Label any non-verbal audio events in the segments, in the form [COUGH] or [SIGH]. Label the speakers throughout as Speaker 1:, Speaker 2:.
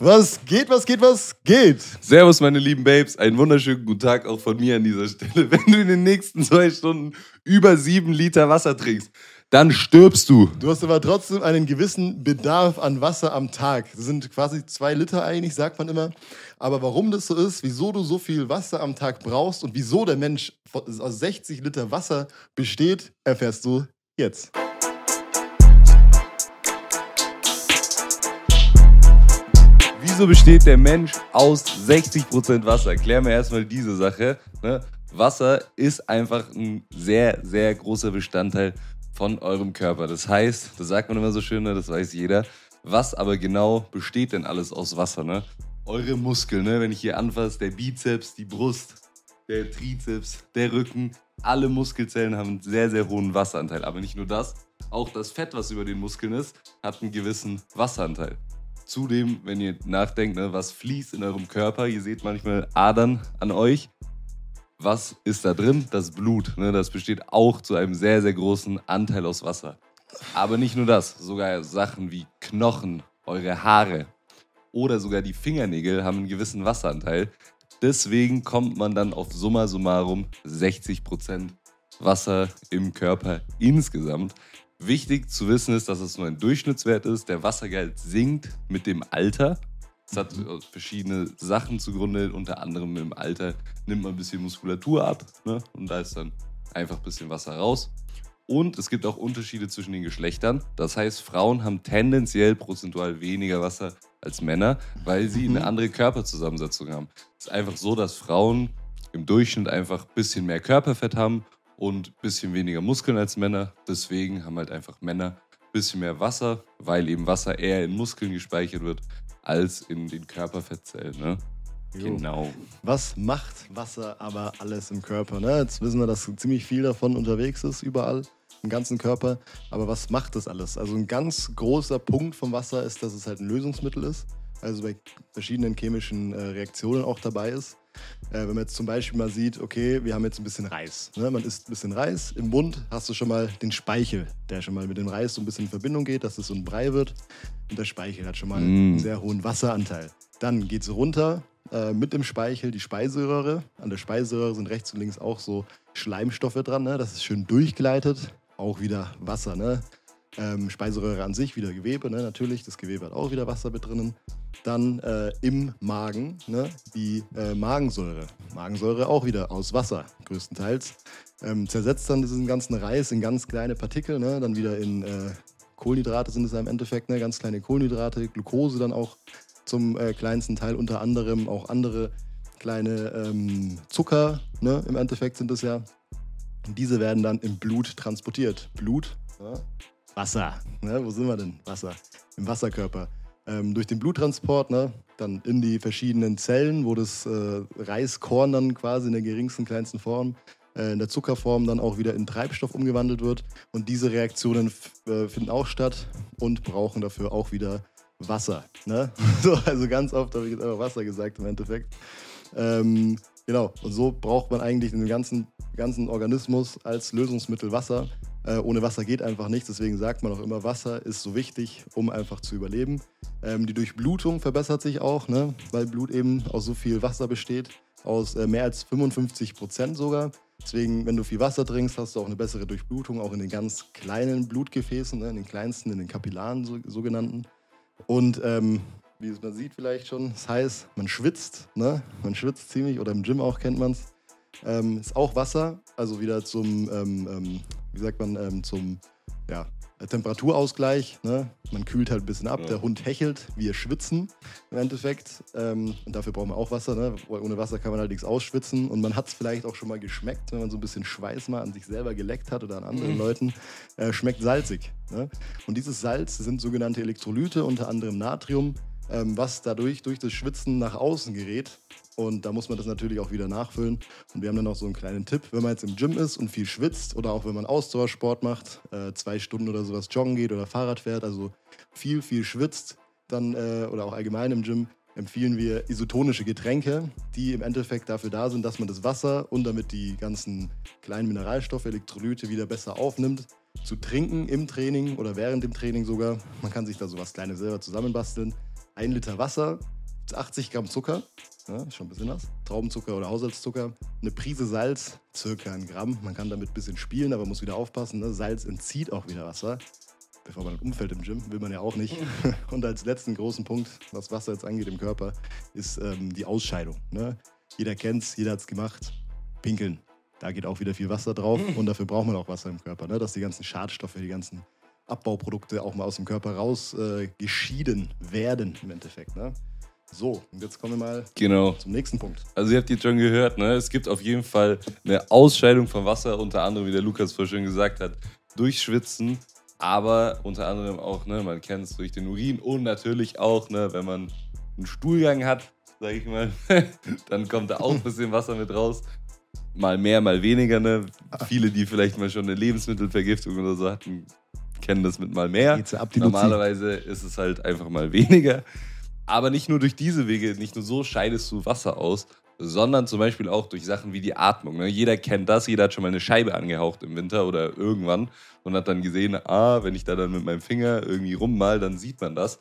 Speaker 1: Was geht, was geht, was geht?
Speaker 2: Servus, meine lieben Babes. Einen wunderschönen guten Tag auch von mir an dieser Stelle. [LAUGHS] Wenn du in den nächsten zwei Stunden über sieben Liter Wasser trinkst, dann stirbst du.
Speaker 1: Du hast aber trotzdem einen gewissen Bedarf an Wasser am Tag. Das sind quasi zwei Liter eigentlich, sagt man immer. Aber warum das so ist, wieso du so viel Wasser am Tag brauchst und wieso der Mensch aus 60 Liter Wasser besteht, erfährst du jetzt.
Speaker 2: Wieso besteht der Mensch aus 60% Wasser? Klären wir erstmal diese Sache. Ne? Wasser ist einfach ein sehr, sehr großer Bestandteil von eurem Körper. Das heißt, das sagt man immer so schön, ne? das weiß jeder. Was aber genau besteht denn alles aus Wasser? Ne? Eure Muskeln, ne? wenn ich hier anfasse, der Bizeps, die Brust, der Trizeps, der Rücken, alle Muskelzellen haben einen sehr, sehr hohen Wasseranteil. Aber nicht nur das, auch das Fett, was über den Muskeln ist, hat einen gewissen Wasseranteil. Zudem, wenn ihr nachdenkt, ne, was fließt in eurem Körper, ihr seht manchmal Adern an euch. Was ist da drin? Das Blut. Ne, das besteht auch zu einem sehr, sehr großen Anteil aus Wasser. Aber nicht nur das, sogar Sachen wie Knochen, eure Haare oder sogar die Fingernägel haben einen gewissen Wasseranteil. Deswegen kommt man dann auf summa summarum 60% Wasser im Körper insgesamt. Wichtig zu wissen ist, dass es nur ein Durchschnittswert ist. Der Wassergehalt sinkt mit dem Alter. Es hat verschiedene Sachen zugrunde. Unter anderem im Alter nimmt man ein bisschen Muskulatur ab. Ne? Und da ist dann einfach ein bisschen Wasser raus. Und es gibt auch Unterschiede zwischen den Geschlechtern. Das heißt, Frauen haben tendenziell prozentual weniger Wasser als Männer, weil sie eine mhm. andere Körperzusammensetzung haben. Es ist einfach so, dass Frauen im Durchschnitt einfach ein bisschen mehr Körperfett haben und ein bisschen weniger Muskeln als Männer. Deswegen haben halt einfach Männer ein bisschen mehr Wasser, weil eben Wasser eher in Muskeln gespeichert wird als in den Körperfettzellen. Ne?
Speaker 1: Genau. Was macht Wasser aber alles im Körper? Ne? Jetzt wissen wir, dass ziemlich viel davon unterwegs ist, überall im ganzen Körper. Aber was macht das alles? Also ein ganz großer Punkt vom Wasser ist, dass es halt ein Lösungsmittel ist. Also bei verschiedenen chemischen äh, Reaktionen auch dabei ist. Äh, wenn man jetzt zum Beispiel mal sieht, okay, wir haben jetzt ein bisschen Reis. Ne? Man isst ein bisschen Reis. Im Mund hast du schon mal den Speichel, der schon mal mit dem Reis so ein bisschen in Verbindung geht, dass es so ein Brei wird. Und der Speichel hat schon mal mm. einen sehr hohen Wasseranteil. Dann geht es runter äh, mit dem Speichel die Speiseröhre. An der Speiseröhre sind rechts und links auch so Schleimstoffe dran, ne? dass es schön durchgleitet. Auch wieder Wasser. Ne? Ähm, Speiseröhre an sich wieder Gewebe, ne? natürlich. Das Gewebe hat auch wieder Wasser mit drinnen. Dann äh, im Magen ne? die äh, Magensäure. Magensäure auch wieder aus Wasser, größtenteils. Ähm, zersetzt dann diesen ganzen Reis in ganz kleine Partikel, ne? dann wieder in äh, Kohlenhydrate sind es ja im Endeffekt, ne? ganz kleine Kohlenhydrate, Glucose dann auch zum äh, kleinsten Teil, unter anderem auch andere kleine ähm, Zucker, ne? im Endeffekt sind es ja. Und diese werden dann im Blut transportiert. Blut, ja? Wasser. Ne? Wo sind wir denn? Wasser. Im Wasserkörper. Ähm, durch den Bluttransport, ne? dann in die verschiedenen Zellen, wo das äh, Reiskorn dann quasi in der geringsten, kleinsten Form, äh, in der Zuckerform dann auch wieder in Treibstoff umgewandelt wird. Und diese Reaktionen äh, finden auch statt und brauchen dafür auch wieder Wasser. Ne? [LAUGHS] So, also ganz oft habe ich jetzt einfach Wasser gesagt im Endeffekt. Ähm, genau, und so braucht man eigentlich den ganzen, ganzen Organismus als Lösungsmittel Wasser. Äh, ohne Wasser geht einfach nichts, deswegen sagt man auch immer, Wasser ist so wichtig, um einfach zu überleben. Ähm, die Durchblutung verbessert sich auch, ne? weil Blut eben aus so viel Wasser besteht, aus äh, mehr als 55 Prozent sogar. Deswegen, wenn du viel Wasser trinkst, hast du auch eine bessere Durchblutung, auch in den ganz kleinen Blutgefäßen, ne? in den kleinsten, in den Kapillaren so, sogenannten. Und ähm, wie man sieht vielleicht schon, das heißt, man schwitzt, ne? man schwitzt ziemlich oder im Gym auch kennt man es. Ähm, ist auch Wasser, also wieder zum ähm, ähm wie sagt man, ähm, zum ja, Temperaturausgleich. Ne? Man kühlt halt ein bisschen ab, ja. der Hund hechelt, wir schwitzen im Endeffekt. Ähm, und dafür brauchen wir auch Wasser. Ne? Ohne Wasser kann man halt nichts ausschwitzen. Und man hat es vielleicht auch schon mal geschmeckt, wenn man so ein bisschen Schweiß mal an sich selber geleckt hat oder an anderen mhm. Leuten. Äh, schmeckt salzig. Ne? Und dieses Salz sind sogenannte Elektrolyte, unter anderem Natrium, ähm, was dadurch durch das Schwitzen nach außen gerät und da muss man das natürlich auch wieder nachfüllen. Und wir haben dann noch so einen kleinen Tipp, wenn man jetzt im Gym ist und viel schwitzt oder auch wenn man Ausdauersport macht, äh, zwei Stunden oder sowas joggen geht oder Fahrrad fährt, also viel, viel schwitzt, dann äh, oder auch allgemein im Gym, empfehlen wir isotonische Getränke, die im Endeffekt dafür da sind, dass man das Wasser und damit die ganzen kleinen Mineralstoffe, Elektrolyte wieder besser aufnimmt, zu trinken im Training oder während dem Training sogar. Man kann sich da sowas Kleines selber zusammenbasteln ein Liter Wasser, 80 Gramm Zucker, ja, schon ein bisschen was, Traubenzucker oder Haushaltszucker, eine Prise Salz, circa ein Gramm. Man kann damit ein bisschen spielen, aber muss wieder aufpassen. Ne? Salz entzieht auch wieder Wasser. Bevor man umfällt im Gym, will man ja auch nicht. [LAUGHS] Und als letzten großen Punkt, was Wasser jetzt angeht im Körper, ist ähm, die Ausscheidung. Ne? Jeder es, jeder hat es gemacht. Pinkeln. Da geht auch wieder viel Wasser drauf und dafür braucht man auch Wasser im Körper, ne? dass die ganzen Schadstoffe, die ganzen Abbauprodukte auch mal aus dem Körper raus äh, geschieden werden im Endeffekt. Ne? So, und jetzt kommen wir mal
Speaker 2: genau.
Speaker 1: zum nächsten Punkt.
Speaker 2: Also ihr habt jetzt schon gehört, ne? es gibt auf jeden Fall eine Ausscheidung von Wasser, unter anderem, wie der Lukas vorhin schon gesagt hat, durch Schwitzen, aber unter anderem auch, ne, man kennt es durch den Urin und natürlich auch, ne, wenn man einen Stuhlgang hat, sag ich mal, [LAUGHS] dann kommt da auch ein bisschen Wasser mit raus. Mal mehr, mal weniger. Ne? Viele, die vielleicht mal schon eine Lebensmittelvergiftung oder so hatten, kennen das mit mal mehr. Normalerweise ist es halt einfach mal weniger. Aber nicht nur durch diese Wege, nicht nur so scheidest du Wasser aus, sondern zum Beispiel auch durch Sachen wie die Atmung. Ne? Jeder kennt das, jeder hat schon mal eine Scheibe angehaucht im Winter oder irgendwann und hat dann gesehen, ah, wenn ich da dann mit meinem Finger irgendwie rummal, dann sieht man das.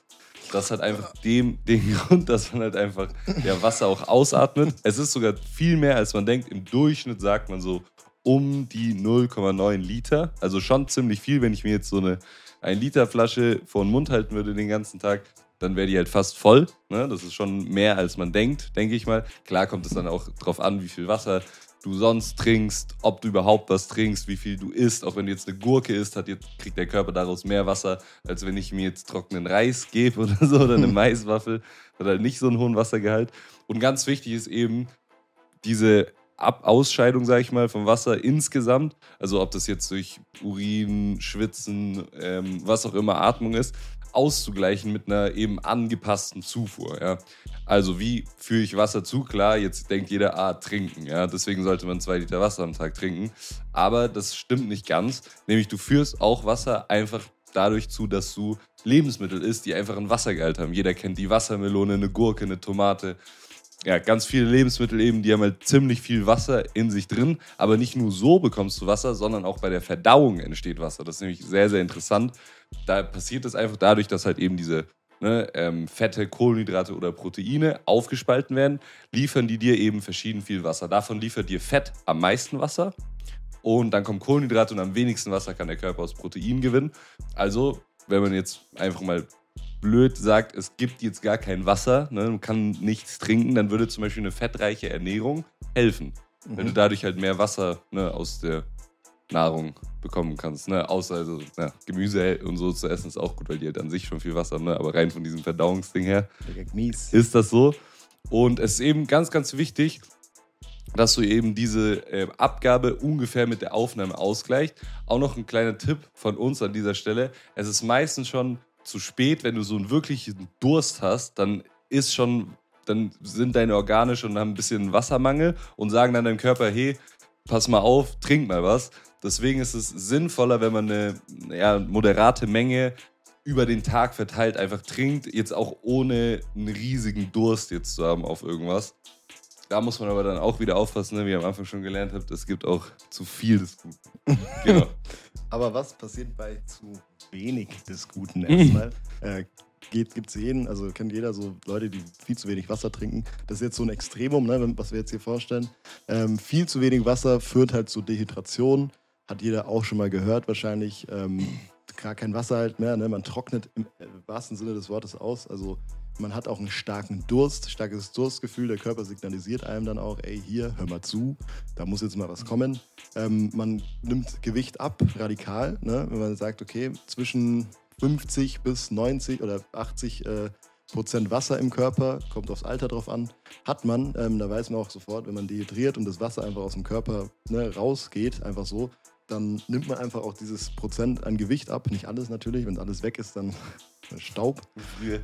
Speaker 2: Das hat einfach dem, den [LAUGHS] Grund, dass man halt einfach ja, Wasser auch ausatmet. Es ist sogar viel mehr, als man denkt. Im Durchschnitt sagt man so um die 0,9 Liter. Also schon ziemlich viel, wenn ich mir jetzt so eine 1 Liter Flasche vor den Mund halten würde den ganzen Tag, dann wäre die halt fast voll. Ne? Das ist schon mehr, als man denkt, denke ich mal. Klar kommt es dann auch drauf an, wie viel Wasser du sonst trinkst, ob du überhaupt was trinkst, wie viel du isst. Auch wenn du jetzt eine Gurke isst, hat jetzt, kriegt der Körper daraus mehr Wasser, als wenn ich mir jetzt trockenen Reis gebe oder so oder eine [LAUGHS] Maiswaffel. Hat halt nicht so einen hohen Wassergehalt. Und ganz wichtig ist eben diese Ab Ausscheidung, sage ich mal, vom Wasser insgesamt. Also ob das jetzt durch Urin, Schwitzen, ähm, was auch immer Atmung ist, auszugleichen mit einer eben angepassten Zufuhr. Ja. Also wie führe ich Wasser zu? Klar, jetzt denkt jeder, ah, trinken. Ja, deswegen sollte man zwei Liter Wasser am Tag trinken. Aber das stimmt nicht ganz. Nämlich du führst auch Wasser einfach dadurch zu, dass du Lebensmittel isst, die einfach ein Wassergehalt haben. Jeder kennt die Wassermelone, eine Gurke, eine Tomate. Ja, ganz viele Lebensmittel eben, die haben halt ziemlich viel Wasser in sich drin. Aber nicht nur so bekommst du Wasser, sondern auch bei der Verdauung entsteht Wasser. Das ist nämlich sehr, sehr interessant. Da passiert es einfach dadurch, dass halt eben diese ne, ähm, Fette, Kohlenhydrate oder Proteine aufgespalten werden, liefern die dir eben verschieden viel Wasser. Davon liefert dir Fett am meisten Wasser. Und dann kommen Kohlenhydrate und am wenigsten Wasser kann der Körper aus Protein gewinnen. Also, wenn man jetzt einfach mal blöd sagt, es gibt jetzt gar kein Wasser, ne, man kann nichts trinken, dann würde zum Beispiel eine fettreiche Ernährung helfen. Mhm. Wenn du dadurch halt mehr Wasser ne, aus der Nahrung bekommen kannst. Ne? Außer also, ja, Gemüse und so zu essen ist auch gut, weil die halt an sich schon viel Wasser haben. Ne? Aber rein von diesem Verdauungsding her ist das so. Und es ist eben ganz, ganz wichtig, dass du eben diese äh, Abgabe ungefähr mit der Aufnahme ausgleicht. Auch noch ein kleiner Tipp von uns an dieser Stelle. Es ist meistens schon zu spät, wenn du so einen wirklichen Durst hast, dann ist schon, dann sind deine Organe schon haben ein bisschen Wassermangel und sagen dann deinem Körper, hey, pass mal auf, trink mal was. Deswegen ist es sinnvoller, wenn man eine ja, moderate Menge über den Tag verteilt einfach trinkt, jetzt auch ohne einen riesigen Durst jetzt zu haben auf irgendwas. Da muss man aber dann auch wieder aufpassen, ne? wie ihr am Anfang schon gelernt habt, es gibt auch zu viel des Guten. [LAUGHS]
Speaker 1: Genau. aber was passiert bei zu wenig des Guten [LAUGHS] erstmal? äh, gibt es jeden, also kennt jeder so Leute, die viel zu wenig Wasser trinken. Das ist jetzt so ein Extremum, ne, was wir jetzt hier vorstellen. Ähm, viel zu wenig Wasser führt halt zu Dehydration, hat jeder auch schon mal gehört wahrscheinlich. Ähm, gar kein Wasser halt mehr. Ne? Man trocknet im äh, wahrsten Sinne des Wortes aus. Also man hat auch einen starken Durst, starkes Durstgefühl. Der Körper signalisiert einem dann auch, ey, hier, hör mal zu, da muss jetzt mal was kommen. Ähm, man nimmt Gewicht ab, radikal. Ne? Wenn man sagt, okay, zwischen 50 bis 90 oder 80 äh, Prozent Wasser im Körper, kommt aufs Alter drauf an, hat man, ähm, da weiß man auch sofort, wenn man dehydriert und das Wasser einfach aus dem Körper ne, rausgeht, einfach so, dann nimmt man einfach auch dieses Prozent an Gewicht ab. Nicht alles natürlich, wenn alles weg ist, dann [LAUGHS] Staub.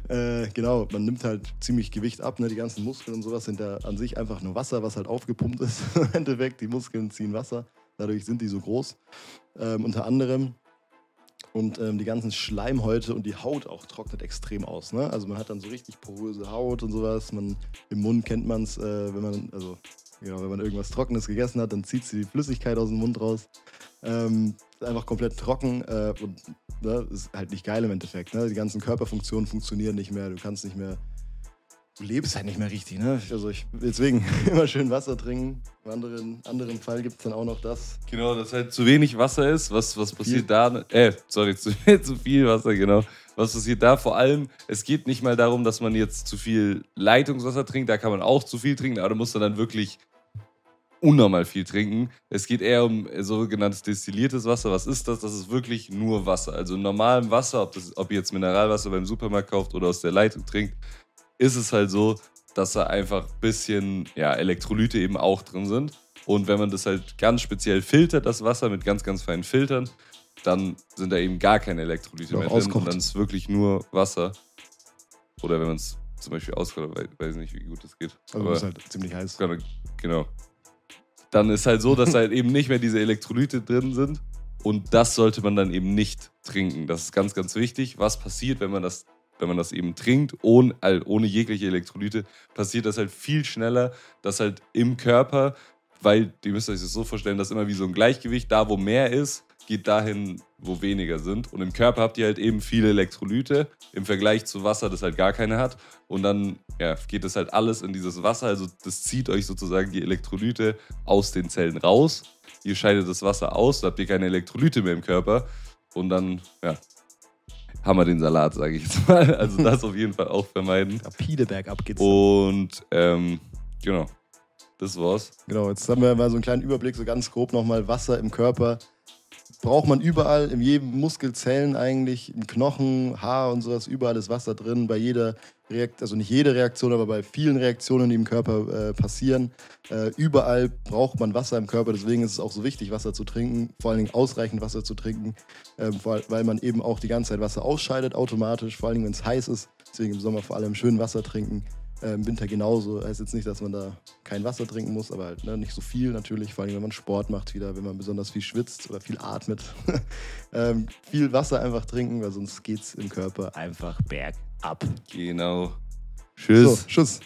Speaker 1: Äh, genau, man nimmt halt ziemlich Gewicht ab. Ne? Die ganzen Muskeln und sowas sind ja an sich einfach nur Wasser, was halt aufgepumpt ist. [LAUGHS] Im Endeffekt, die Muskeln ziehen Wasser. Dadurch sind die so groß. Ähm, unter anderem. Und ähm, die ganzen Schleimhäute und die Haut auch trocknet extrem aus. Ne? Also man hat dann so richtig poröse Haut und sowas. Man, Im Mund kennt man es, äh, wenn man, also Genau, wenn man irgendwas Trockenes gegessen hat, dann zieht sie die Flüssigkeit aus dem Mund raus. Ähm, einfach komplett trocken äh, und ne, ist halt nicht geil im Endeffekt. Ne? Die ganzen Körperfunktionen funktionieren nicht mehr. Du kannst nicht mehr, du lebst halt nicht mehr richtig. Ne? Also ich, deswegen [LAUGHS] immer schön Wasser trinken. Im anderen, anderen Fall gibt es dann auch noch das.
Speaker 2: Genau, dass halt zu wenig Wasser ist. Was, was passiert da? Äh, sorry, [LAUGHS] zu, zu viel Wasser, genau. Was passiert da? Vor allem, es geht nicht mal darum, dass man jetzt zu viel Leitungswasser trinkt. Da kann man auch zu viel trinken, aber da muss man dann wirklich unnormal viel trinken. Es geht eher um sogenanntes destilliertes Wasser. Was ist das? Das ist wirklich nur Wasser. Also normalem Wasser, ob, das, ob ihr jetzt Mineralwasser beim Supermarkt kauft oder aus der Leitung trinkt, ist es halt so, dass da einfach ein bisschen ja, Elektrolyte eben auch drin sind. Und wenn man das halt ganz speziell filtert, das Wasser mit ganz, ganz feinen Filtern, dann sind da eben gar keine Elektrolyte mehr drin und dann ist wirklich nur Wasser. Oder wenn man es zum Beispiel auskocht, weiß ich nicht, wie gut das geht.
Speaker 1: Also Aber ist halt ziemlich heiß.
Speaker 2: Genau dann ist halt so, dass halt eben nicht mehr diese Elektrolyte drin sind. Und das sollte man dann eben nicht trinken. Das ist ganz, ganz wichtig. Was passiert, wenn man das, wenn man das eben trinkt, ohne, ohne jegliche Elektrolyte, passiert das halt viel schneller, dass halt im Körper, weil, ihr müsst euch das so vorstellen, dass immer wie so ein Gleichgewicht, da wo mehr ist, geht dahin, wo weniger sind. Und im Körper habt ihr halt eben viele Elektrolyte im Vergleich zu Wasser, das halt gar keine hat. Und dann ja, geht das halt alles in dieses Wasser. Also das zieht euch sozusagen die Elektrolyte aus den Zellen raus. Ihr scheidet das Wasser aus, da habt ihr keine Elektrolyte mehr im Körper. Und dann, ja, haben wir den Salat, sage ich jetzt mal. [LAUGHS] Also das auf jeden Fall auch vermeiden.
Speaker 1: Rapide bergab geht's.
Speaker 2: Und ähm, genau, das war's.
Speaker 1: Genau, jetzt haben wir mal so einen kleinen Überblick, so ganz grob nochmal Wasser im Körper braucht man überall, in jedem Muskelzellen eigentlich, im Knochen, Haar und sowas, überall ist Wasser drin. Bei jeder Reaktion, also nicht jede Reaktion, aber bei vielen Reaktionen, die im Körper äh, passieren, äh, überall braucht man Wasser im Körper. Deswegen ist es auch so wichtig, Wasser zu trinken, vor allen Dingen ausreichend Wasser zu trinken, äh, weil man eben auch die ganze Zeit Wasser ausscheidet, automatisch, vor allen Dingen, wenn es heiß ist. Deswegen im Sommer vor allem schön Wasser trinken. Äh, Im Winter genauso. Heißt jetzt nicht, dass man da kein Wasser trinken muss, aber halt ne, nicht so viel natürlich. Vor allem, wenn man Sport macht wieder, wenn man besonders viel schwitzt oder viel atmet. [LAUGHS] ähm, viel Wasser einfach trinken, weil sonst geht es im Körper einfach bergab.
Speaker 2: Genau. Tschüss.
Speaker 1: So, Tschüss.